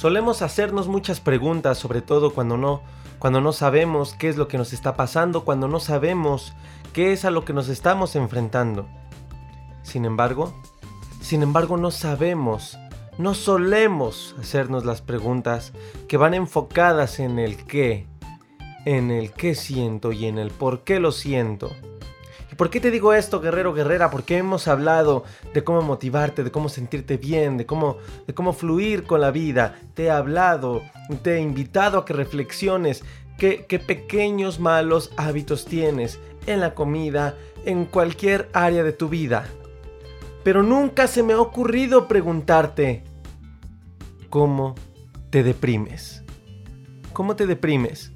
Solemos hacernos muchas preguntas, sobre todo cuando no, cuando no sabemos qué es lo que nos está pasando, cuando no sabemos qué es a lo que nos estamos enfrentando. Sin embargo, sin embargo, no sabemos, no solemos hacernos las preguntas que van enfocadas en el qué, en el qué siento y en el por qué lo siento. ¿Y por qué te digo esto, guerrero, guerrera? Porque hemos hablado de cómo motivarte, de cómo sentirte bien, de cómo, de cómo fluir con la vida. Te he hablado, te he invitado a que reflexiones qué, qué pequeños malos hábitos tienes en la comida, en cualquier área de tu vida. Pero nunca se me ha ocurrido preguntarte, ¿cómo te deprimes? ¿Cómo te deprimes?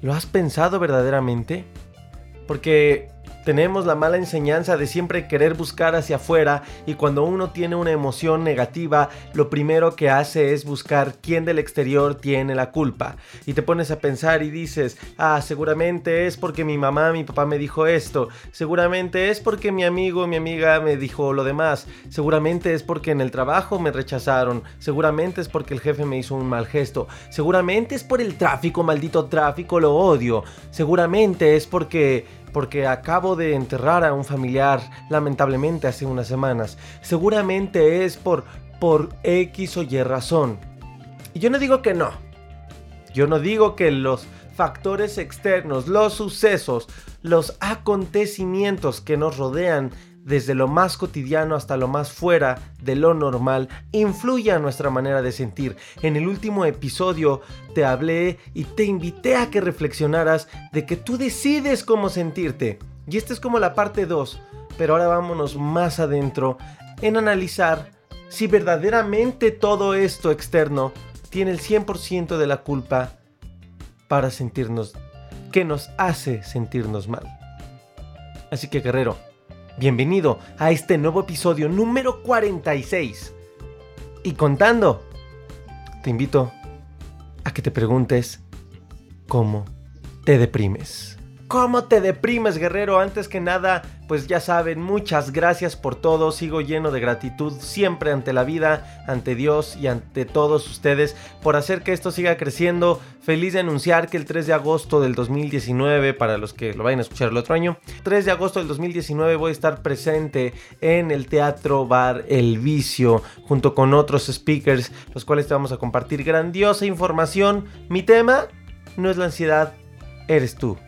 ¿Lo has pensado verdaderamente? Porque tenemos la mala enseñanza de siempre querer buscar hacia afuera y cuando uno tiene una emoción negativa, lo primero que hace es buscar quién del exterior tiene la culpa. Y te pones a pensar y dices, ah, seguramente es porque mi mamá, mi papá me dijo esto, seguramente es porque mi amigo, mi amiga me dijo lo demás, seguramente es porque en el trabajo me rechazaron, seguramente es porque el jefe me hizo un mal gesto, seguramente es por el tráfico, maldito tráfico, lo odio, seguramente es porque porque acabo de enterrar a un familiar lamentablemente hace unas semanas. Seguramente es por, por X o Y razón. Y yo no digo que no. Yo no digo que los factores externos, los sucesos, los acontecimientos que nos rodean desde lo más cotidiano hasta lo más fuera de lo normal, influye a nuestra manera de sentir. En el último episodio te hablé y te invité a que reflexionaras de que tú decides cómo sentirte. Y esta es como la parte 2, pero ahora vámonos más adentro en analizar si verdaderamente todo esto externo tiene el 100% de la culpa para sentirnos, que nos hace sentirnos mal. Así que guerrero, Bienvenido a este nuevo episodio número 46. Y contando, te invito a que te preguntes cómo te deprimes. ¿Cómo te deprimes, guerrero? Antes que nada, pues ya saben, muchas gracias por todo. Sigo lleno de gratitud siempre ante la vida, ante Dios y ante todos ustedes por hacer que esto siga creciendo. Feliz de anunciar que el 3 de agosto del 2019, para los que lo vayan a escuchar el otro año, 3 de agosto del 2019 voy a estar presente en el Teatro Bar El Vicio junto con otros speakers, los cuales te vamos a compartir grandiosa información. Mi tema no es la ansiedad, eres tú.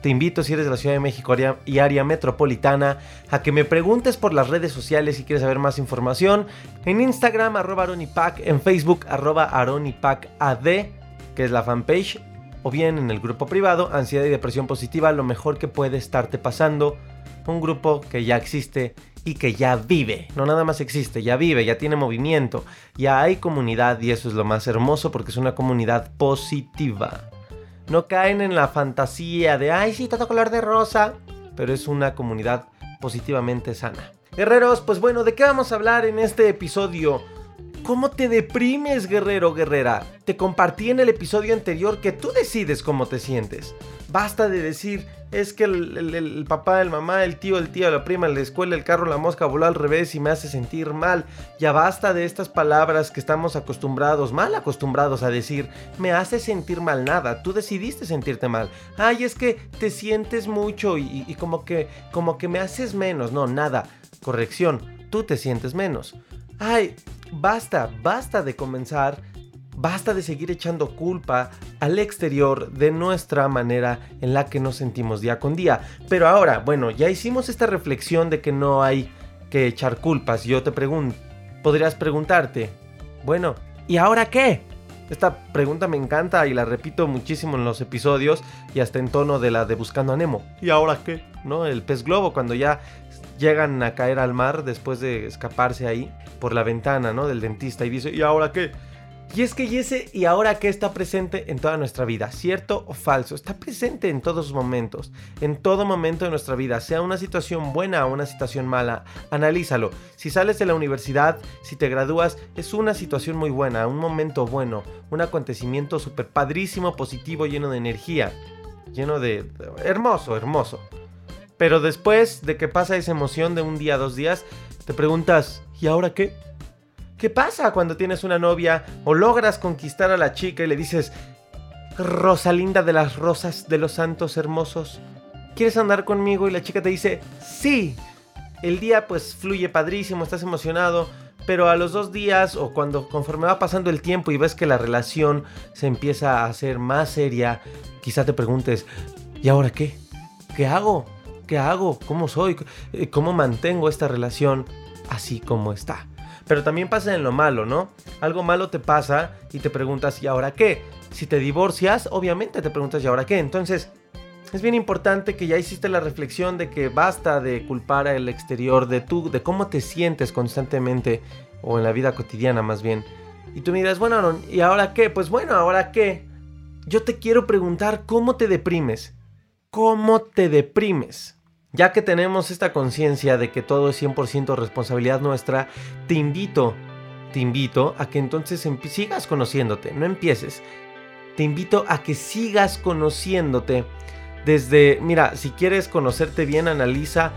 Te invito si eres de la Ciudad de México y área metropolitana a que me preguntes por las redes sociales si quieres saber más información. En Instagram arroba aronipac, en Facebook arroba aronipacad, que es la fanpage, o bien en el grupo privado Ansiedad y Depresión Positiva, lo mejor que puede estarte pasando. Un grupo que ya existe y que ya vive. No nada más existe, ya vive, ya tiene movimiento, ya hay comunidad y eso es lo más hermoso porque es una comunidad positiva no caen en la fantasía de, ay, sí, todo color de rosa, pero es una comunidad positivamente sana. Guerreros, pues bueno, ¿de qué vamos a hablar en este episodio? ¿Cómo te deprimes, guerrero, guerrera? Te compartí en el episodio anterior que tú decides cómo te sientes. Basta de decir, es que el, papá, el mamá, el tío, el tío, la prima, la escuela, el carro, la mosca voló al revés y me hace sentir mal. Ya basta de estas palabras que estamos acostumbrados, mal acostumbrados a decir, me hace sentir mal nada. Tú decidiste sentirte mal. Ay, es que te sientes mucho y, y como que, como que me haces menos. No, nada. Corrección, tú te sientes menos. Ay, basta, basta de comenzar Basta de seguir echando culpa al exterior de nuestra manera en la que nos sentimos día con día. Pero ahora, bueno, ya hicimos esta reflexión de que no hay que echar culpas. Yo te pregunto, podrías preguntarte, bueno, ¿y ahora qué? Esta pregunta me encanta y la repito muchísimo en los episodios y hasta en tono de la de Buscando a Nemo. ¿Y ahora qué? ¿No? El pez globo cuando ya llegan a caer al mar después de escaparse ahí por la ventana, ¿no? Del dentista y dice, ¿y ahora qué? Y es que y ese y ahora que está presente en toda nuestra vida, cierto o falso, está presente en todos los momentos, en todo momento de nuestra vida, sea una situación buena o una situación mala, analízalo. Si sales de la universidad, si te gradúas, es una situación muy buena, un momento bueno, un acontecimiento súper padrísimo, positivo, lleno de energía, lleno de... hermoso, hermoso. Pero después de que pasa esa emoción de un día, dos días, te preguntas, ¿y ahora qué? ¿Qué pasa cuando tienes una novia o logras conquistar a la chica y le dices, Rosalinda de las Rosas de los Santos Hermosos, ¿quieres andar conmigo? Y la chica te dice, sí. El día pues fluye padrísimo, estás emocionado, pero a los dos días o cuando conforme va pasando el tiempo y ves que la relación se empieza a hacer más seria, quizá te preguntes, ¿y ahora qué? ¿Qué hago? ¿Qué hago? ¿Cómo soy? ¿Cómo mantengo esta relación así como está? Pero también pasa en lo malo, ¿no? Algo malo te pasa y te preguntas, ¿y ahora qué? Si te divorcias, obviamente te preguntas, ¿y ahora qué? Entonces, es bien importante que ya hiciste la reflexión de que basta de culpar al exterior, de tú, de cómo te sientes constantemente, o en la vida cotidiana más bien. Y tú me dirás, bueno, ¿y ahora qué? Pues bueno, ¿ahora qué? Yo te quiero preguntar, ¿cómo te deprimes? ¿Cómo te deprimes? Ya que tenemos esta conciencia de que todo es 100% responsabilidad nuestra, te invito, te invito a que entonces sigas conociéndote, no empieces. Te invito a que sigas conociéndote desde, mira, si quieres conocerte bien, analiza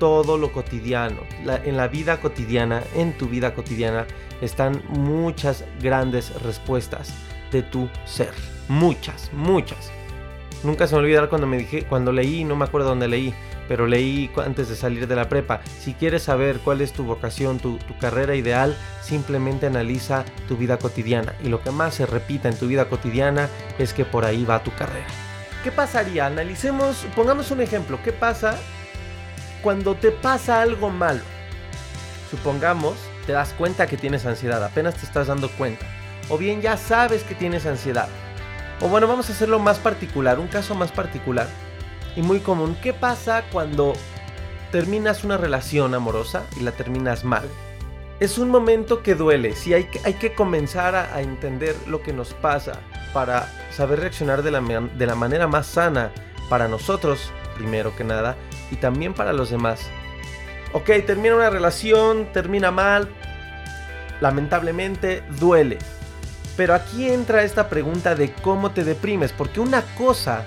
todo lo cotidiano. en la vida cotidiana, en tu vida cotidiana, están muchas grandes respuestas de tu ser. Muchas, muchas. Nunca se me olvidará cuando me dije, cuando leí, no me acuerdo dónde leí, pero leí antes de salir de la prepa. Si quieres saber cuál es tu vocación, tu, carrera ideal, simplemente analiza tu vida cotidiana. Y lo que más se repita en tu vida cotidiana es que por ahí va tu carrera. ¿Qué pasaría? Analicemos, pongamos un ejemplo. ¿Qué pasa cuando te pasa algo malo? Supongamos, te das cuenta que tienes ansiedad, apenas te estás dando cuenta. O bien ya sabes que tienes ansiedad. O bueno, vamos a hacerlo más particular, un caso más particular y muy común. ¿Qué pasa cuando terminas una relación amorosa y la terminas mal? Es un momento que duele, sí hay que, hay que comenzar a, entender lo que nos pasa para saber reaccionar de la, de la manera más sana para nosotros, primero que nada, y también para los demás. Ok, termina una relación, termina mal, lamentablemente duele. Pero aquí entra esta pregunta de cómo te deprimes, porque una cosa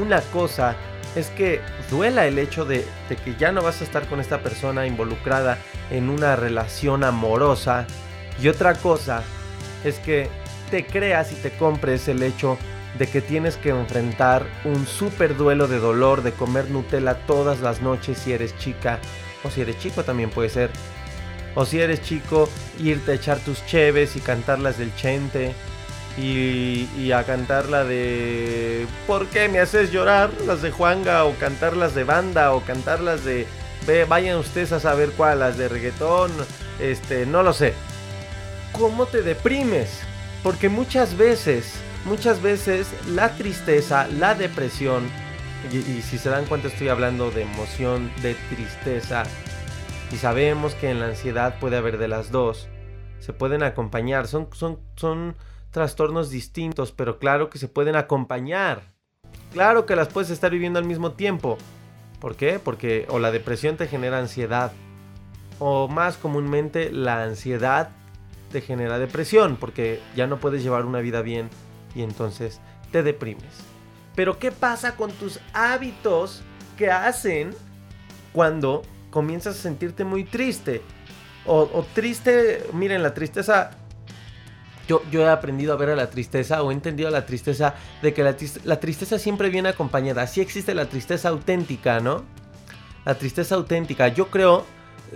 una cosa es que duela el hecho de, que ya no vas a estar con esta persona involucrada en una relación amorosa. Y otra cosa es que te creas y te compres el hecho de que tienes que enfrentar un súper duelo de dolor de comer Nutella todas las noches si eres chica. O si eres chico también puede ser. O si eres chico, irte a echar tus cheves y cantarlas del chente y, a cantar la de ¿Por qué me haces llorar? Las de Juanga o cantar las de banda o cantar las de Ve, vayan ustedes a saber cuál, las de reggaetón, este, no lo sé. ¿Cómo te deprimes? Porque muchas veces, muchas veces la tristeza, la depresión, y, y si se dan cuenta estoy hablando de emoción, de tristeza, y sabemos que en la ansiedad puede haber de las dos, se pueden acompañar, son, son, son trastornos distintos, pero claro que se pueden acompañar. Claro que las puedes estar viviendo al mismo tiempo. ¿Por qué? Porque o la depresión te genera ansiedad, o más comúnmente la ansiedad te genera depresión, porque ya no puedes llevar una vida bien y entonces te deprimes. Pero ¿qué pasa con tus hábitos que hacen cuando comienzas a sentirte muy triste? O, o triste, miren, la tristeza yo, he aprendido a ver a la tristeza o he entendido la tristeza de que la, tristeza siempre viene acompañada. Sí existe la tristeza auténtica, ¿no? La tristeza auténtica. Yo creo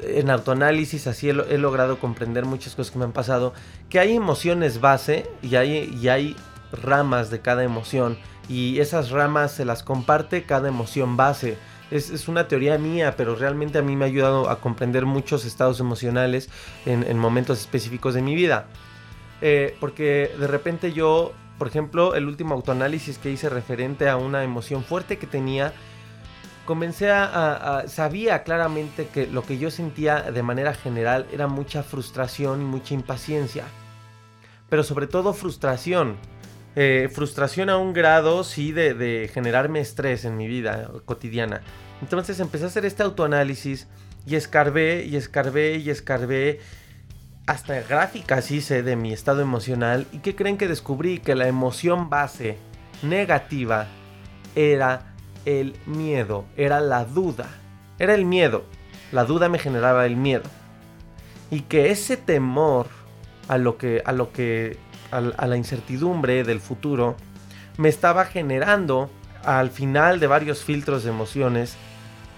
en autoanálisis así he, logrado comprender muchas cosas que me han pasado, que hay emociones base y hay, y hay ramas de cada emoción y esas ramas se las comparte cada emoción base. Es, una teoría mía, pero realmente a mí me ha ayudado a comprender muchos estados emocionales en, momentos específicos de mi vida. Eh, porque de repente yo, por ejemplo, el último autoanálisis que hice referente a una emoción fuerte que tenía, comencé a, sabía claramente que lo que yo sentía de manera general era mucha frustración y mucha impaciencia. Pero sobre todo frustración. Eh, frustración a un grado, sí, de, de, generarme estrés en mi vida cotidiana. Entonces empecé a hacer este autoanálisis y escarbé y escarbé y escarbé. Hasta gráficas hice de mi estado emocional. ¿Y qué creen que descubrí? Que la emoción base negativa era el miedo, era la duda. Era el miedo. La duda me generaba el miedo. Y que ese temor a lo que, a lo que, a, la incertidumbre del futuro, me estaba generando al final de varios filtros de emociones,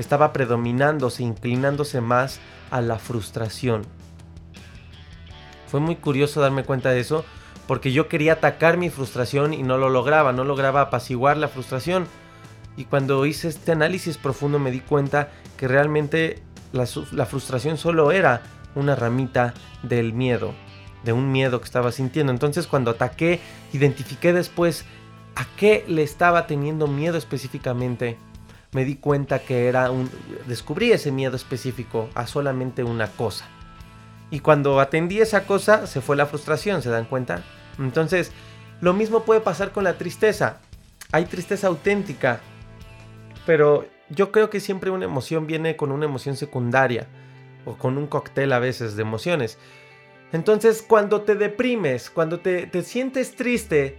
estaba predominándose, inclinándose más a la frustración. Fue muy curioso darme cuenta de eso, porque yo quería atacar mi frustración y no lo lograba, no lograba apaciguar la frustración. Y cuando hice este análisis profundo me di cuenta que realmente la, frustración solo era una ramita del miedo, de un miedo que estaba sintiendo. Entonces cuando ataqué, identifiqué después a qué le estaba teniendo miedo específicamente. Me di cuenta que era un... Descubrí ese miedo específico a solamente una cosa. Y cuando atendí esa cosa, se fue la frustración, ¿se dan cuenta? Entonces, lo mismo puede pasar con la tristeza. Hay tristeza auténtica, pero yo creo que siempre una emoción viene con una emoción secundaria o con un cóctel a veces de emociones. Entonces, cuando te deprimes, cuando te, sientes triste,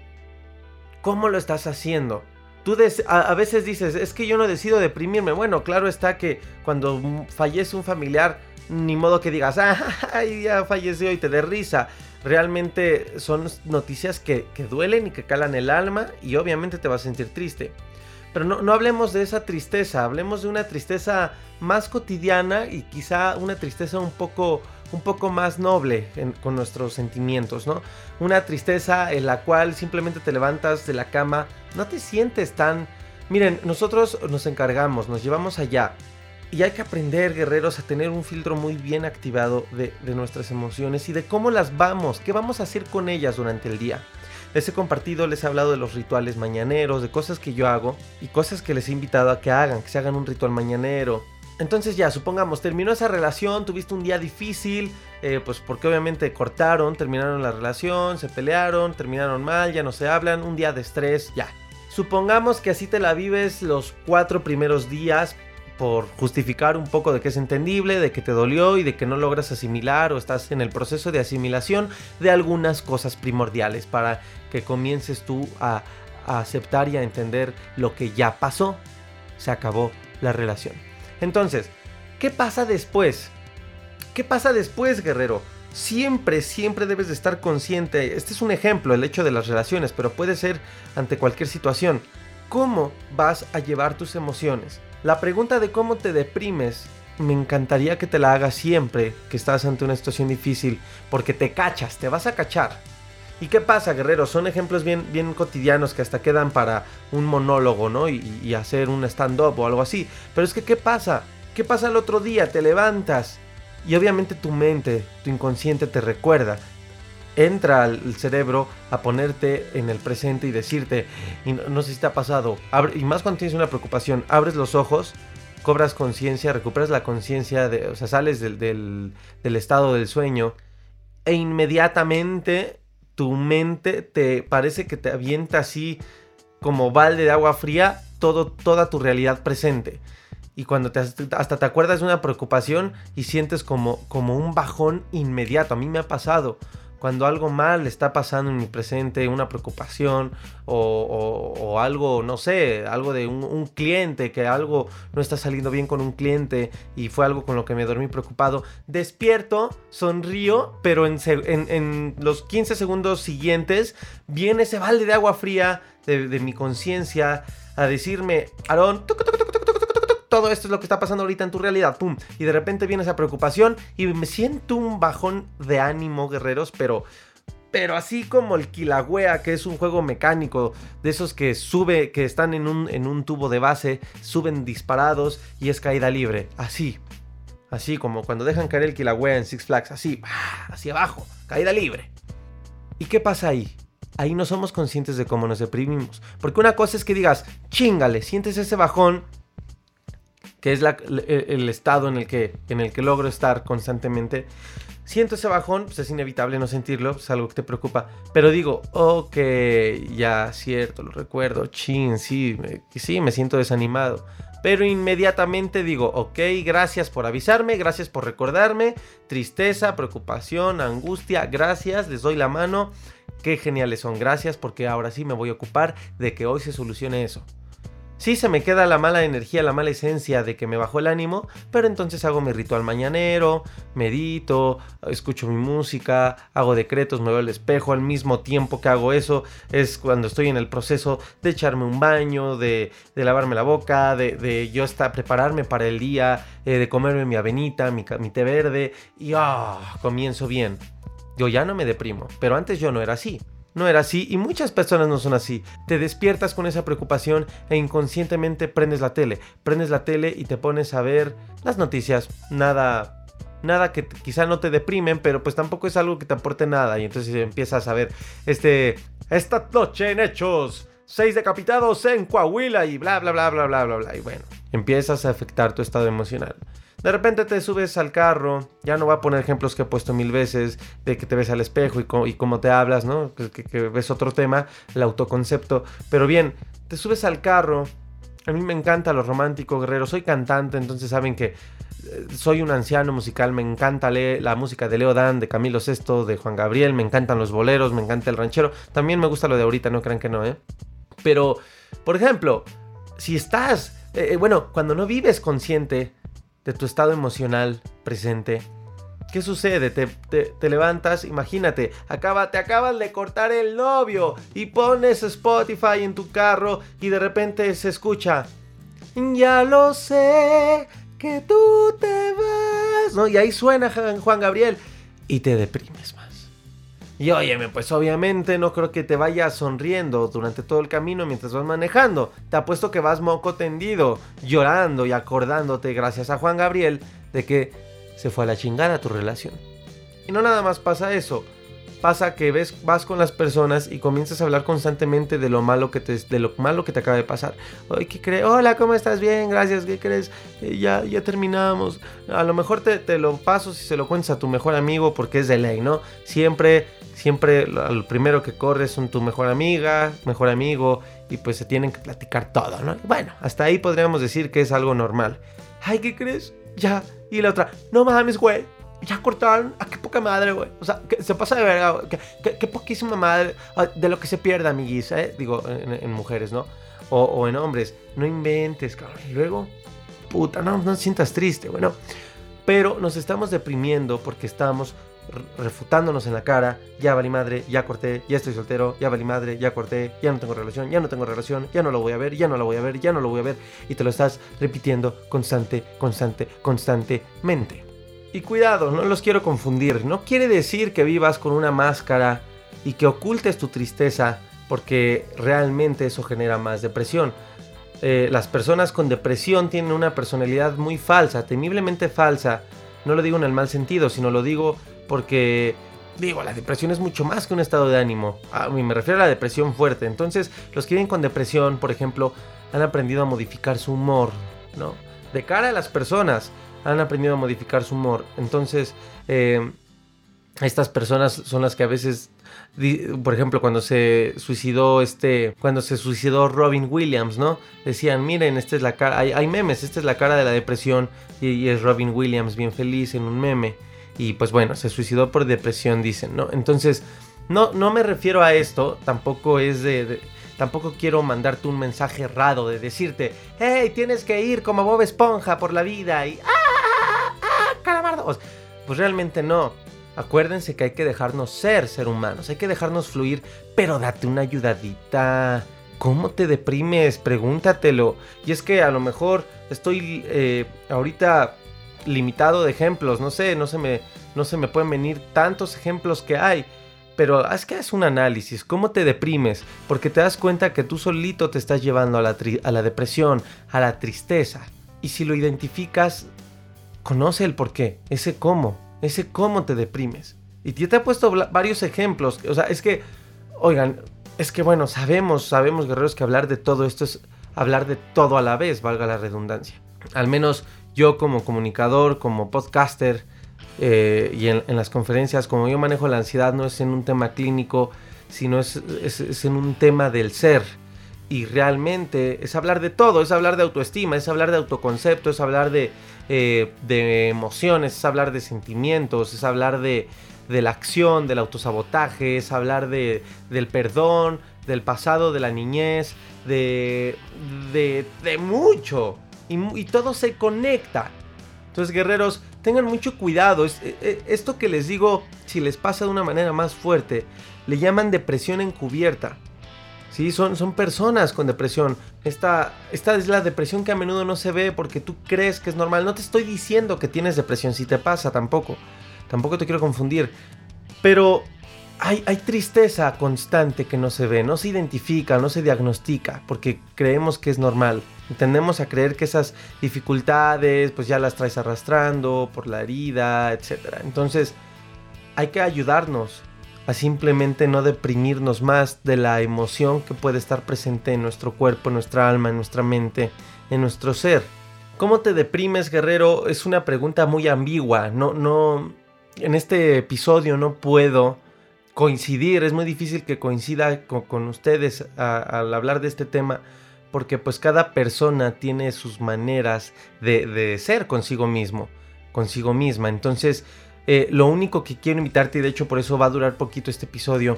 ¿cómo lo estás haciendo? Tú a, veces dices, es que yo no decido deprimirme. Bueno, claro está que cuando fallece un familiar, ni modo que digas, ah, ya falleció y te dé risa. Realmente son noticias que, que duelen y que calan el alma y obviamente te vas a sentir triste. Pero no, hablemos de esa tristeza, hablemos de una tristeza más cotidiana y quizá una tristeza un poco, un poco más noble con nuestros sentimientos, ¿no? Una tristeza en la cual simplemente te levantas de la cama, no te sientes tan... Miren, nosotros nos encargamos, nos llevamos allá. Y hay que aprender, guerreros, a tener un filtro muy bien activado de, de nuestras emociones y de cómo las vamos, qué vamos a hacer con ellas durante el día. Les he compartido, les he hablado de los rituales mañaneros, de cosas que yo hago y cosas que les he invitado a que hagan, que se hagan un ritual mañanero. Entonces ya, supongamos, terminó esa relación, tuviste un día difícil, eh, pues porque obviamente cortaron, terminaron la relación, se pelearon, terminaron mal, ya no se hablan, un día de estrés, ya. Supongamos que así te la vives los cuatro primeros días, por justificar un poco de que es entendible, de que te dolió y de que no logras asimilar o estás en el proceso de asimilación de algunas cosas primordiales para que comiences tú a, aceptar y a entender lo que ya pasó. Se acabó la relación. Entonces, ¿qué pasa después? ¿Qué pasa después, guerrero? Siempre, siempre debes de estar consciente. Este es un ejemplo, el hecho de las relaciones, pero puede ser ante cualquier situación. ¿Cómo vas a llevar tus emociones? La pregunta de cómo te deprimes, me encantaría que te la hagas siempre que estás ante una situación difícil, porque te cachas, te vas a cachar. ¿Y qué pasa, guerreros? Son ejemplos bien, bien cotidianos que hasta quedan para un monólogo, ¿no? Y, y hacer un stand-up o algo así. Pero es que, ¿qué pasa? ¿Qué pasa el otro día? Te levantas y obviamente tu mente, tu inconsciente te recuerda, entra al cerebro a ponerte en el presente y decirte, y no, sé si te ha pasado, y más cuando tienes una preocupación, abres los ojos, cobras conciencia, recuperas la conciencia, o sea, sales del, del, estado del sueño e inmediatamente tu mente te parece que te avienta así como balde de agua fría todo, toda tu realidad presente. Y cuando te, hasta te acuerdas de una preocupación y sientes como, como un bajón inmediato. A mí me ha pasado cuando algo mal está pasando en mi presente, una preocupación o, algo, no sé, algo de un, cliente, que algo no está saliendo bien con un cliente y fue algo con lo que me dormí preocupado, despierto, sonrío, pero en, los 15 segundos siguientes viene ese balde de agua fría de, mi conciencia a decirme, Aarón, todo esto es lo que está pasando ahorita en tu realidad, pum. Y de repente viene esa preocupación y me siento un bajón de ánimo, guerreros, pero pero así como el Kilauea, que es un juego mecánico de esos que sube, que están en un, en un tubo de base, suben disparados y es caída libre. Así. Así como cuando dejan caer el Kilauea en Six Flags. Así, hacia abajo, caída libre. ¿Y qué pasa ahí? Ahí no somos conscientes de cómo nos deprimimos. Porque una cosa es que digas, chingale, sientes ese bajón, es el, estado en el, que, en el que logro estar constantemente siento ese bajón, pues es inevitable no sentirlo, es algo que te preocupa. Pero digo, ok, ya, cierto, lo recuerdo, chin, sí, sí, me siento desanimado. Pero inmediatamente digo, ok, gracias por avisarme, gracias por recordarme, tristeza, preocupación, angustia, gracias, les doy la mano, qué geniales son, gracias porque ahora sí me voy a ocupar de que hoy se solucione eso. Sí se me queda la mala energía, la mala esencia de que me bajó el ánimo, pero entonces hago mi ritual mañanero, medito, escucho mi música, hago decretos, me veo al espejo, al mismo tiempo que hago eso es cuando estoy en el proceso de echarme un baño, de, lavarme la boca, de, yo estar, prepararme para el día, eh, de comerme mi avenita, mi, mi té verde y ah, comienzo bien. Yo ya no me deprimo, pero antes yo no era así no era así y muchas personas no son así. Te despiertas con esa preocupación e inconscientemente prendes la tele. Prendes la tele y te pones a ver las noticias. Nada nada que quizá no te deprimen, pero pues tampoco es algo que te aporte nada. Y entonces empiezas a ver, este, esta noche en hechos, seis decapitados en Coahuila y bla, bla, bla, bla, bla, bla, bla. Y bueno, empiezas a afectar tu estado emocional. De repente te subes al carro, ya no voy a poner ejemplos que he puesto mil veces, de que te ves al espejo y, cómo te hablas, ¿no? Que, ves otro tema, el autoconcepto. Pero bien, te subes al carro, a mí me encanta lo romántico, guerrero, soy cantante, entonces saben que eh, soy un anciano musical, me encanta la música de Leo Dan, de Camilo Sesto, de Juan Gabriel, me encantan los boleros, me encanta el ranchero, también me gusta lo de ahorita, no crean que no, ¿eh? Pero, por ejemplo, si estás, eh, eh, bueno, cuando no vives consciente de tu estado emocional presente. ¿Qué sucede? Te, levantas, imagínate, acaba, te acabas de cortar el novio y pones Spotify en tu carro y de repente se escucha, ya lo sé, que tú te vas, ¿no? Y ahí suena Juan Gabriel y te deprimes más. Y óyeme, pues obviamente no creo que te vayas sonriendo durante todo el camino mientras vas manejando. Te apuesto que vas moco tendido, llorando y acordándote, gracias a Juan Gabriel, de que se fue a la chingada tu relación. Y no nada más pasa eso pasa que ves, vas con las personas y comienzas a hablar constantemente de lo malo que te, de lo malo que te acaba de pasar. Oye, ¿qué crees? Hola, ¿cómo estás? Bien, gracias. ¿Qué crees? Eh, ya, ya terminamos. A lo mejor te, lo paso si se lo cuentas a tu mejor amigo porque es de ley, ¿no? Siempre, siempre lo primero que corres son tu mejor amiga, mejor amigo y pues se tienen que platicar todo, ¿no? Bueno, hasta ahí podríamos decir que es algo normal. Ay, ¿qué crees? Ya. Y la otra, no mames, güey ya cortaron. ¿A qué poca madre, güey? O sea, se pasa de verga, qué, poquísima madre. Ah, de lo que se pierde, amiguis, ¿eh? Digo, en, mujeres, ¿no? O, en hombres. No inventes, cabrón. Y luego, puta, no, no te sientas triste, bueno. Pero nos estamos deprimiendo porque estamos refutándonos en la cara, ya valí madre, ya corté, ya estoy soltero, ya valí madre, ya corté, ya no tengo relación, ya no tengo relación, ya no lo voy a ver, ya no lo voy a ver, ya no lo voy a ver, y te lo estás repitiendo constante, constante, constantemente. Y cuidado, no los quiero confundir. No quiere decir que vivas con una máscara y que ocultes tu tristeza porque realmente eso genera más depresión. Eh, las personas con depresión tienen una personalidad muy falsa, temiblemente falsa. No lo digo en el mal sentido, sino lo digo porque, digo, la depresión es mucho más que un estado de ánimo. A mí me refiero a la depresión fuerte. Entonces, los que viven con depresión, por ejemplo, han aprendido a modificar su humor, ¿no? De cara a las personas han aprendido a modificar su humor. Entonces, eh, estas personas son las que a veces, por ejemplo, cuando se suicidó este, cuando se suicidó Robin Williams, ¿no? Decían, miren, esta es la cara, hay, memes, esta es la cara de la depresión y, es Robin Williams bien feliz en un meme. Y pues bueno, se suicidó por depresión, dicen, ¿no? Entonces, no, no me refiero a esto, tampoco es de Tampoco quiero mandarte un mensaje raro de decirte, hey, tienes que ir como Bob Esponja por la vida y ¡ah! ¡ah! ¡ah! ¡calamardo! Pues realmente no. Acuérdense que hay que dejarnos ser ser humanos, hay que dejarnos fluir, pero date una ayudadita. ¿Cómo te deprimes? Pregúntatelo. Y es que a lo mejor estoy eh, ahorita limitado de ejemplos, no sé, no se, me, no se me pueden venir tantos ejemplos que hay. Pero haz que haz un análisis, cómo te deprimes, porque te das cuenta que tú solito te estás llevando a la, a la depresión, a la tristeza. Y si lo identificas, conoce el por qué, ese cómo, ese cómo te deprimes. Y yo te he puesto varios ejemplos, o sea, es que, oigan, es que bueno, sabemos, sabemos guerreros que hablar de todo esto es hablar de todo a la vez, valga la redundancia. Al menos yo como comunicador, como podcaster eh, y en, las conferencias, como yo manejo la ansiedad, no es en un tema clínico, sino es, es, en un tema del ser. Y realmente es hablar de todo, es hablar de autoestima, es hablar de autoconcepto, es hablar de, eh, de emociones, es hablar de sentimientos, es hablar de, de la acción, del autosabotaje, es hablar de, del perdón, del pasado, de la niñez, de, de, de mucho. Y, todo se conecta. Entonces, guerreros, tengan mucho cuidado. E, e, esto que les digo, si les pasa de una manera más fuerte, le llaman depresión encubierta. Sí, son, son personas con depresión. Esta, esta es la depresión que a menudo no se ve porque tú crees que es normal. No te estoy diciendo que tienes depresión, si te pasa tampoco. Tampoco te quiero confundir. Pero hay, tristeza constante que no se ve, no se identifica, no se diagnostica, porque creemos que es normal. Tendemos a creer que esas dificultades pues ya las traes arrastrando por la herida, etc. Entonces hay que ayudarnos a simplemente no deprimirnos más de la emoción que puede estar presente en nuestro cuerpo, en nuestra alma, en nuestra mente, en nuestro ser. ¿Cómo te deprimes, guerrero? Es una pregunta muy ambigua. No, no. En este episodio no puedo coincidir, es muy difícil que coincida con, ustedes al hablar de este tema, porque pues cada persona tiene sus maneras de, ser consigo mismo, consigo misma. Entonces, eh, lo único que quiero invitarte, y de hecho por eso va a durar poquito este episodio,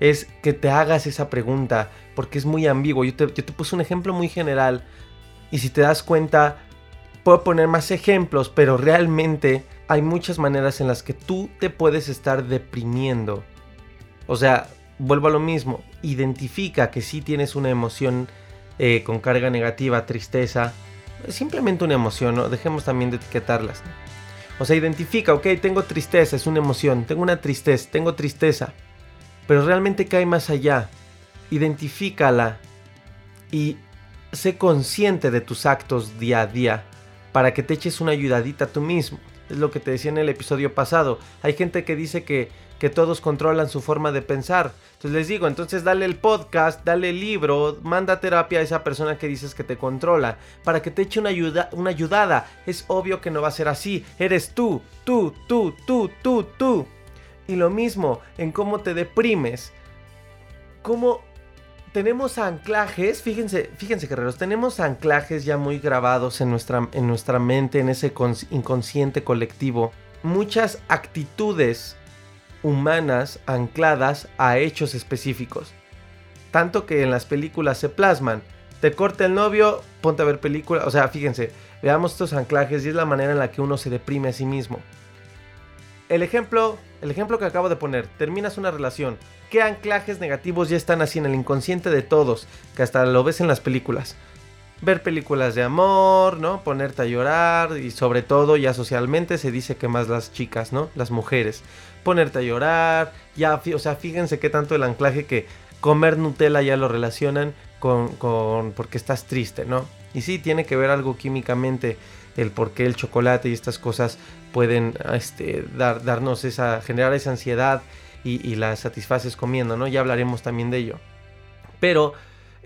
es que te hagas esa pregunta, porque es muy ambiguo. Yo te, yo te puse un ejemplo muy general, y si te das cuenta, puedo poner más ejemplos, pero realmente hay muchas maneras en las que tú te puedes estar deprimiendo o sea, vuelvo a lo mismo, identifica que si tienes una emoción eh, con carga negativa, tristeza, simplemente una emoción, ¿no? Dejemos también de etiquetarlas. O sea, identifica, ok, tengo tristeza, es una emoción, tengo una tristeza, tengo tristeza, pero realmente cae más allá. Identifícala y sé consciente de tus actos día a día para que te eches una ayudadita tú mismo. Es lo que te decía en el episodio pasado. Hay gente que dice que que todos controlan su forma de pensar. Entonces les digo, entonces dale el podcast, dale el libro, manda terapia a esa persona que dices que te controla, para que te eche una, ayuda, una ayudada. Es obvio que no va a ser así. Eres tú, tú, tú, tú, tú, tú. Y lo mismo en cómo te deprimes. Cómo tenemos anclajes, fíjense, fíjense guerreros, tenemos anclajes ya muy grabados en nuestra, en nuestra mente, en ese inconsciente colectivo. Muchas actitudes humanas ancladas a hechos específicos. Tanto que en las películas se plasman. Te corta el novio, ponte a ver película. O sea, fíjense, veamos estos anclajes y es la manera en la que uno se deprime a sí mismo. El ejemplo, el ejemplo que acabo de poner, terminas una relación. ¿Qué anclajes negativos ya están así en el inconsciente de todos? Que hasta lo ves en las películas ver películas de amor, ¿no? Ponerte a llorar y sobre todo ya socialmente se dice que más las chicas, ¿no? Las mujeres. Ponerte a llorar, ya, o sea, fíjense qué tanto el anclaje que comer Nutella ya lo relacionan con, con porque estás triste, ¿no? Y sí, tiene que ver algo químicamente el por qué el chocolate y estas cosas pueden este, dar, darnos esa, generar esa ansiedad y, y la satisfaces comiendo, ¿no? Ya hablaremos también de ello. Pero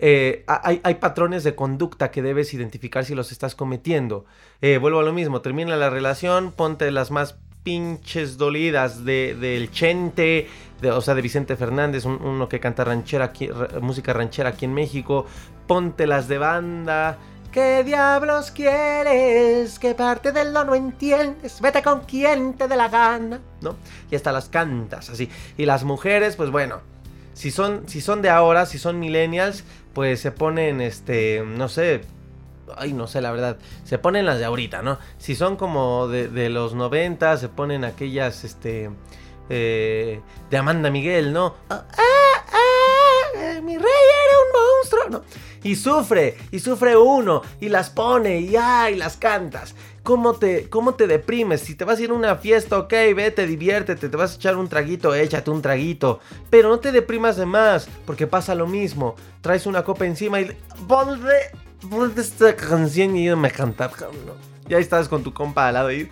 eh, hay, patrones de conducta que debes identificar si los estás cometiendo. Eh, vuelvo a lo mismo, termina la relación, ponte las más pinches dolidas de, del Chente, de, o sea, de Vicente Fernández, uno que canta ranchera aquí, música ranchera aquí en México, ponte las de banda. ¿Qué diablos quieres? ¿Qué parte de lo no entiendes? Vete con quien te dé la gana, ¿no? Y hasta las cantas así. Y las mujeres, pues bueno, si son, si son de ahora, si son millennials, pues se ponen, este, no sé, ay, no sé, la verdad, se ponen las de ahorita, ¿no? Si son como de, los 90, se ponen aquellas, este, eh, de Amanda Miguel, ¿no? Ah, ah, ah, mi rey era un monstruo. ¿no? Y sufre, y sufre uno, y las pone, y ay, las cantas. ¿Cómo te, ¿Cómo te deprimes? Si te vas a ir a una fiesta, ok, vete, diviértete, te vas a echar un traguito, échate un traguito. Pero no te deprimas de más, porque pasa lo mismo. Traes una copa encima y... Ponle, ponle esta canción y me cantar, ¿no? ya estás con tu compa al lado y,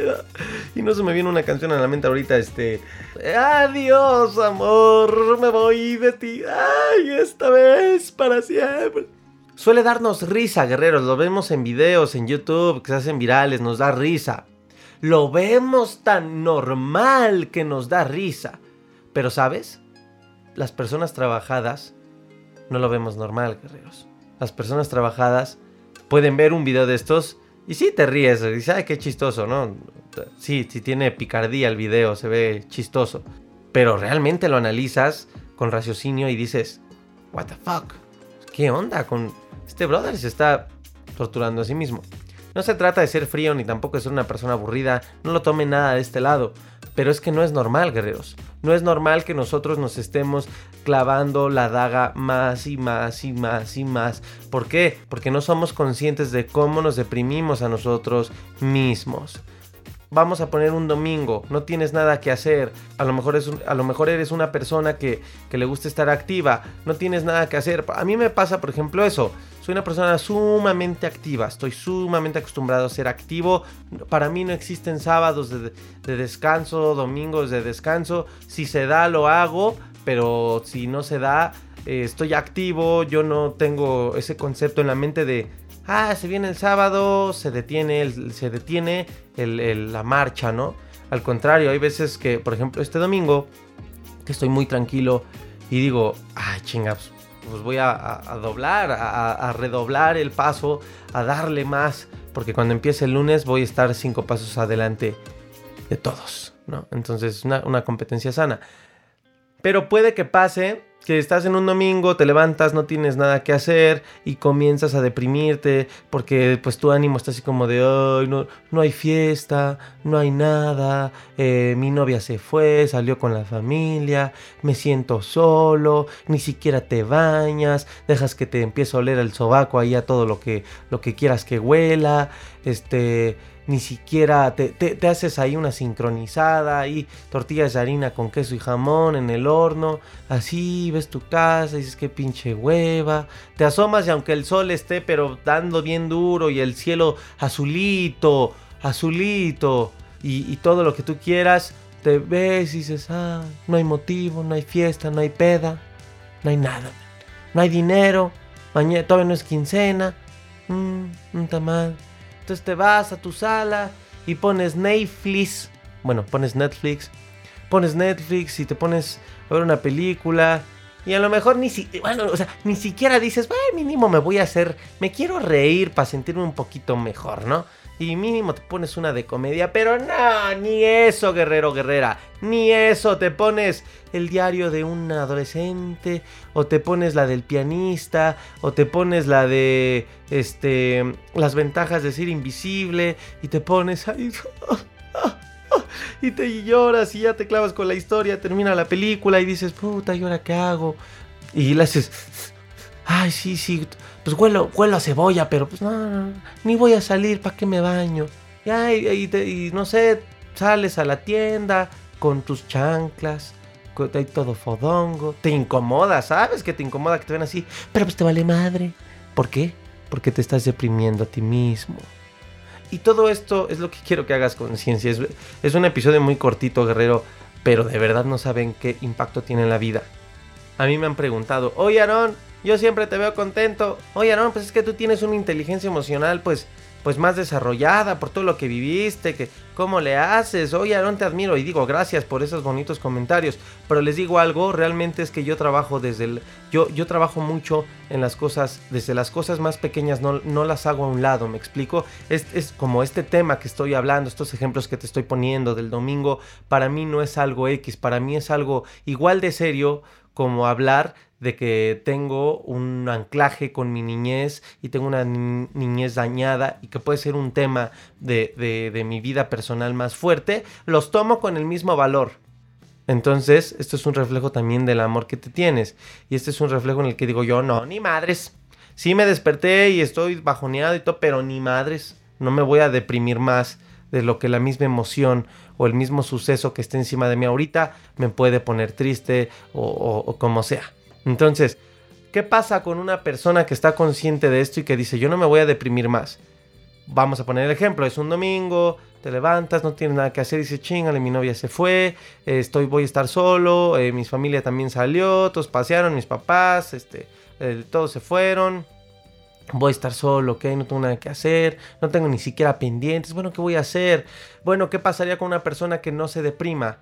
y no se me viene una canción a la mente ahorita, este, adiós amor, me voy de ti, ay, esta vez para siempre. Suele darnos risa, guerreros, lo vemos en videos, en YouTube, que se hacen virales, nos da risa. Lo vemos tan normal que nos da risa. Pero sabes, las personas trabajadas no lo vemos normal, guerreros. Las personas trabajadas pueden ver un video de estos y sí te ríes, dices, ay, qué chistoso, ¿no? Sí, sí tiene picardía el video, se ve chistoso. Pero realmente lo analizas con raciocinio y dices, what the fuck? ¿Qué onda con este brother? Se está torturando a sí mismo. No se trata de ser frío ni tampoco de ser una persona aburrida, no lo tome nada de este lado. Pero es que no es normal, guerreros. No es normal que nosotros nos estemos clavando la daga más y más y más y más. ¿Por qué? Porque no somos conscientes de cómo nos deprimimos a nosotros mismos vamos a poner un domingo, no tienes nada que hacer, a lo mejor, es a lo mejor eres una persona que, que, le gusta estar activa, no tienes nada que hacer. A mí me pasa, por ejemplo, eso. Soy una persona sumamente activa, estoy sumamente acostumbrado a ser activo. Para mí no existen sábados de, de descanso, domingos de descanso. Si se da, lo hago, pero si no se da, eh, estoy activo. Yo no tengo ese concepto en la mente de ah, se viene el sábado, se detiene, el, se detiene la marcha, ¿no? Al contrario, hay veces que, por ejemplo, este domingo, que estoy muy tranquilo y digo, ah, chingas, pues voy a, doblar, a, redoblar el paso, a darle más, porque cuando empiece el lunes voy a estar cinco pasos adelante de todos, ¿no? Entonces, una, una competencia sana. Pero puede que pase que estás en un domingo, te levantas, no tienes nada que hacer y comienzas a deprimirte porque pues tu ánimo está así como de, ay, no, no hay fiesta, no hay nada, eh, mi novia se fue, salió con la familia, me siento solo, ni siquiera te bañas, dejas que te empiece a oler el sobaco ahí a todo lo que, lo que quieras que huela, este ni siquiera te, haces ahí una sincronizada, ahí tortillas de harina con queso y jamón en el horno, así ves tu casa, dices qué pinche hueva, te asomas y aunque el sol esté pero dando bien duro y el cielo azulito, azulito y, todo lo que tú quieras, te ves y dices, ah, no hay motivo, no hay fiesta, no hay peda, no hay nada, no hay dinero, mañana todavía no es quincena, mmm, un tamal entonces te vas a tu sala y pones Netflix. Bueno, pones Netflix. Pones Netflix y te pones a ver una película. Y a lo mejor ni, si, bueno, o sea, ni siquiera dices, mínimo me voy a hacer, me quiero reír para sentirme un poquito mejor, ¿no? Y mínimo te pones una de comedia, pero no, ni eso, guerrero, guerrera, ni eso, te pones el diario de un adolescente, o te pones la del pianista, o te pones la de, este, las ventajas de ser invisible, y te pones ahí... y te lloras y ya te clavas con la historia, termina la película y dices, puta, ¿y ahora qué hago? Y le haces, ay, sí, sí, pues huelo, huelo a cebolla, pero pues no, ni voy a salir, ¿para qué me baño? Ya, y, no sé, sales a la tienda con tus chanclas, con, todo fodongo, te incomoda, ¿sabes? Que te incomoda que te ven así, pero pues te vale madre. ¿Por qué? Porque te estás deprimiendo a ti mismo. Y todo esto es lo que quiero que hagas conciencia. Es, es un episodio muy cortito, guerrero, pero de verdad no saben qué impacto tiene en la vida. A mí me han preguntado, oye Aaron, yo siempre te veo contento. Oye, no, pues es que tú tienes una inteligencia emocional, pues, pues más desarrollada por todo lo que viviste, que cómo le haces. Oye, Aaron, te admiro y digo gracias por esos bonitos comentarios. Pero les digo algo, realmente es que yo trabajo desde el, yo, yo trabajo mucho en las cosas, desde las cosas más pequeñas no, no las hago a un lado, ¿me explico? Es, es como este tema que estoy hablando, estos ejemplos que te estoy poniendo del domingo, para mí no es algo X, para mí es algo igual de serio como hablar de que tengo un anclaje con mi niñez y tengo una niñez dañada y que puede ser un tema de, de, mi vida personal más fuerte, los tomo con el mismo valor. Entonces, esto es un reflejo también del amor que te tienes. Y este es un reflejo en el que digo yo, no, ni madres. Sí me desperté y estoy bajoneado y todo, pero ni madres. No me voy a deprimir más de lo que la misma emoción o el mismo suceso que esté encima de mí ahorita me puede poner triste o, o como sea. Entonces, ¿qué pasa con una persona que está consciente de esto y que dice, yo no me voy a deprimir más? Vamos a poner el ejemplo, es un domingo, te levantas, no tienes nada que hacer, dices, chingale, mi novia se fue, estoy, voy a estar solo, eh, mi familia también salió, todos pasearon, mis papás, este, eh, todos se fueron, voy a estar solo, ok, no tengo nada que hacer, no tengo ni siquiera pendientes, bueno, ¿qué voy a hacer? Bueno, ¿qué pasaría con una persona que no se deprima?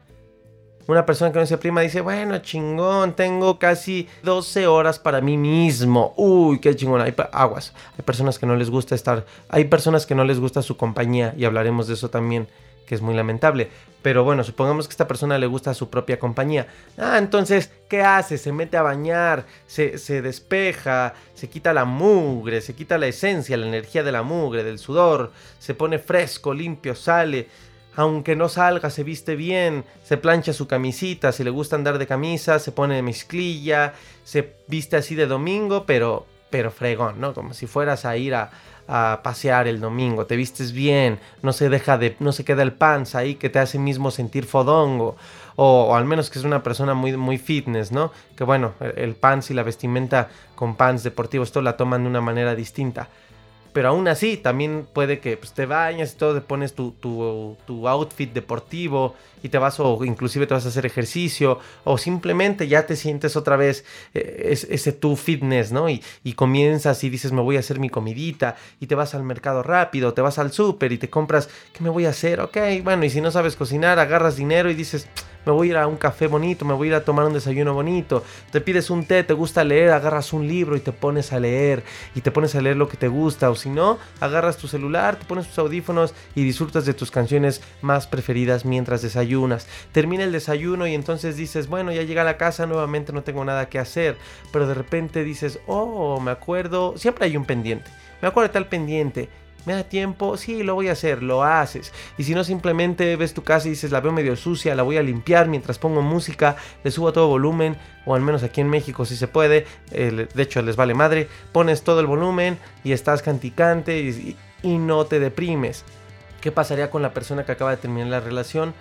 Una persona que no se prima dice, bueno, chingón, tengo casi 12 horas para mí mismo. Uy, qué chingón. Hay aguas. Hay personas que no les gusta estar, hay personas que no les gusta su compañía y hablaremos de eso también que es muy lamentable. Pero bueno, supongamos que esta persona le gusta su propia compañía. Ah, entonces, ¿qué hace? Se mete a bañar, se, se, despeja, se quita la mugre, se quita la esencia, la energía de la mugre, del sudor, se pone fresco, limpio, sale, aunque no salga, se viste bien, se plancha su camisita, si le gusta andar de camisa, se pone mezclilla, se viste así de domingo, pero, pero fregón, ¿no? Como si fueras a ir a, pasear el domingo, te vistes bien, no se deja de, no se queda el pants ahí que te hace mismo sentir fodongo, o, al menos que es una persona muy, muy fitness, ¿no? Que bueno, el, el pants y la vestimenta con pants deportivos, esto la toman de una manera distinta pero aún así también puede que pues, te bañas y todo, te pones tu, tu, outfit deportivo y te vas o inclusive te vas a hacer ejercicio o simplemente ya te sientes otra vez eh, ese tu fitness, ¿no? Y, y, comienzas y dices me voy a hacer mi comidita y te vas al mercado rápido, te vas al súper y te compras, ¿qué me voy a hacer? Ok, bueno, y si no sabes cocinar, agarras dinero y dices me voy a ir a un café bonito, me voy a ir a tomar un desayuno bonito, te pides un té, te gusta leer, agarras un libro y te pones a leer y te pones a leer lo que te gusta. O si no, agarras tu celular, te pones tus audífonos y disfrutas de tus canciones más preferidas mientras desayunas. Termina el desayuno y entonces dices, bueno, ya llega a la casa, nuevamente no tengo nada que hacer, pero de repente dices, oh, me acuerdo, siempre hay un pendiente, me acuerdo de tal pendiente ¿Me da tiempo? Sí, lo voy a hacer, lo haces. Y si no, simplemente ves tu casa y dices, la veo medio sucia, la voy a limpiar mientras pongo música, le subo todo volumen, o al menos aquí en México si se puede, de hecho les vale madre, pones todo el volumen y estás canticante y, y no te deprimes. ¿Qué pasaría con la persona que acaba de terminar la relación?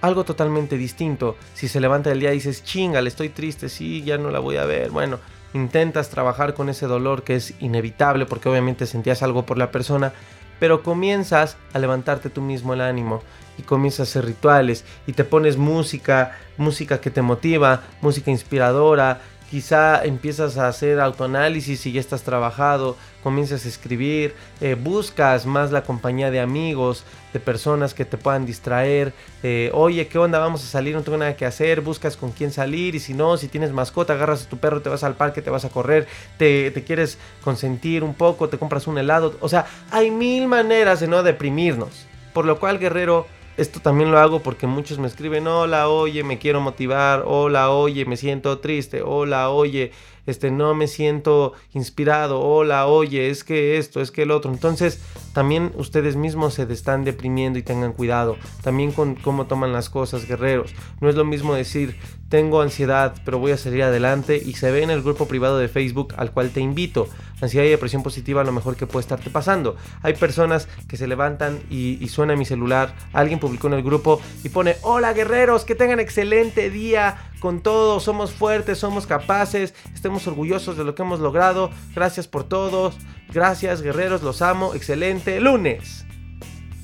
algo totalmente distinto. Si se levanta el día y dices, chinga, le estoy triste, sí, ya no la voy a ver. Bueno, intentas trabajar con ese dolor que es inevitable porque obviamente sentías algo por la persona, pero comienzas a levantarte tú mismo el ánimo y comienzas a hacer rituales y te pones música, música que te motiva, música inspiradora, quizá empiezas a hacer autoanálisis y ya estás trabajado, comienzas a escribir, eh, buscas más la compañía de amigos, de personas que te puedan distraer, eh, oye, ¿qué onda? Vamos a salir, no tengo nada que hacer, buscas con quién salir y si no, si tienes mascota, agarras a tu perro, te vas al parque, te vas a correr, te, te quieres consentir un poco, te compras un helado, o sea, hay mil maneras de no deprimirnos, por lo cual, guerrero, esto también lo hago porque muchos me escriben, hola, oye, me quiero motivar, hola, oye, me siento triste, hola, oye, este, no me siento inspirado, hola, oye, es que esto, es que el otro. Entonces, también ustedes mismos se están deprimiendo y tengan cuidado. También con cómo toman las cosas, guerreros. No es lo mismo decir, tengo ansiedad, pero voy a salir adelante y se ve en el grupo privado de Facebook al cual te invito. Ansiedad y depresión positiva, lo mejor que puede estarte pasando. Hay personas que se levantan y, suena mi celular, alguien publicó en el grupo y pone, hola guerreros, que tengan excelente día con todo, somos fuertes, somos capaces, estemos orgullosos de lo que hemos logrado. Gracias por todos, gracias guerreros, los amo, excelente. Lunes.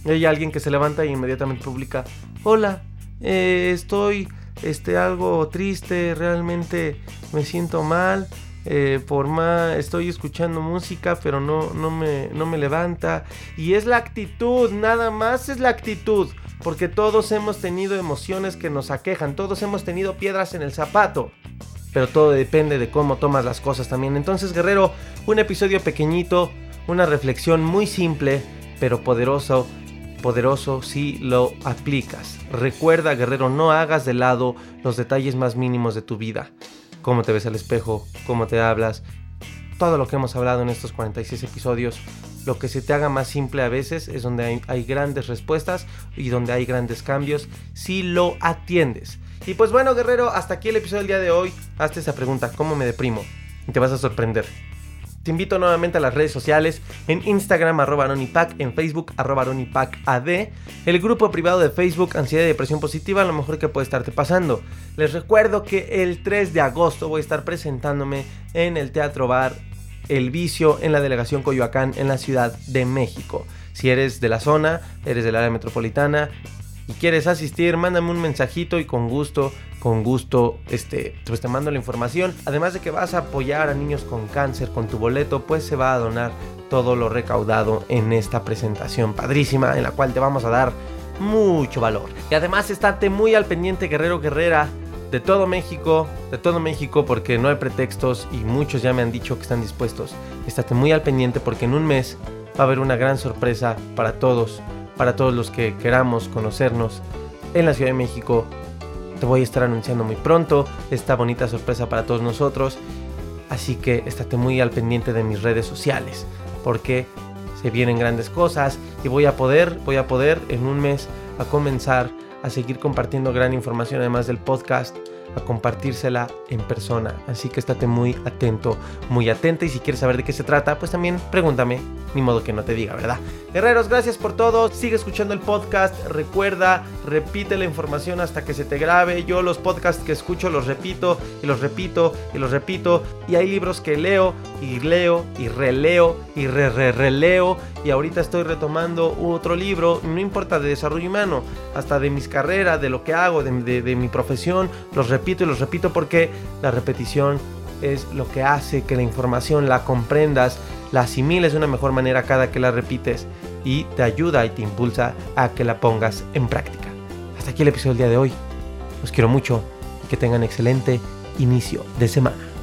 Hay alguien que se levanta y inmediatamente publica, hola, eh, estoy este, algo triste, realmente me siento mal. Eh, por más estoy escuchando música, pero no, no, me, no me levanta. Y es la actitud, nada más es la actitud porque todos hemos tenido emociones que nos aquejan, todos hemos tenido piedras en el zapato, pero todo depende de cómo tomas las cosas también. Entonces, guerrero, un episodio pequeñito, una reflexión muy simple, pero poderoso, poderoso si lo aplicas. Recuerda, guerrero, no hagas de lado los detalles más mínimos de tu vida. Cómo te ves al espejo, cómo te hablas, todo lo que hemos hablado en estos 46 episodios lo que se te haga más simple a veces es donde hay, grandes respuestas y donde hay grandes cambios si lo atiendes. Y pues bueno, guerrero, hasta aquí el episodio del día de hoy. Hazte esa pregunta, ¿cómo me deprimo? Y te vas a sorprender. Te invito nuevamente a las redes sociales, en Instagram arroba Aronipac, en Facebook arroba AD, el grupo privado de Facebook Ansiedad y Depresión Positiva, lo mejor que puede estarte pasando. Les recuerdo que el 3 de agosto voy a estar presentándome en el Teatro Bar El Vicio en la delegación Coyoacán en la Ciudad de México. Si eres de la zona, eres del área metropolitana y quieres asistir, mándame un mensajito y con gusto, con gusto, este, pues te mando la información. Además de que vas a apoyar a niños con cáncer con tu boleto, pues se va a donar todo lo recaudado en esta presentación padrísima en la cual te vamos a dar mucho valor. Y además estate muy al pendiente, guerrero guerrera, de todo México, de todo México, porque no hay pretextos y muchos ya me han dicho que están dispuestos. Estate muy al pendiente porque en un mes va a haber una gran sorpresa para todos para todos los que queramos conocernos en la Ciudad de México. Te voy a estar anunciando muy pronto esta bonita sorpresa para todos nosotros. Así que estate muy al pendiente de mis redes sociales porque se vienen grandes cosas y voy a poder, voy a poder en un mes a comenzar a seguir compartiendo gran información además del podcast a compartírsela en persona. Así que estate muy atento, muy atenta y si quieres saber de qué se trata, pues también pregúntame, ni modo que no te diga, ¿verdad? Guerreros, gracias por todo. Sigue escuchando el podcast. Recuerda, repite la información hasta que se te grabe. Yo los podcasts que escucho los repito y los repito y los repito. Y hay libros que leo y leo y releo y re, re releo. Y ahorita estoy retomando otro libro, no importa de desarrollo humano, hasta de mis carreras, de lo que hago, de, de mi profesión. Los repito repito y los repito porque la repetición es lo que hace que la información la comprendas, la asimiles de una mejor manera cada que la repites y te ayuda y te impulsa a que la pongas en práctica. Hasta aquí el episodio del día de hoy. Los quiero mucho y que tengan excelente inicio de semana.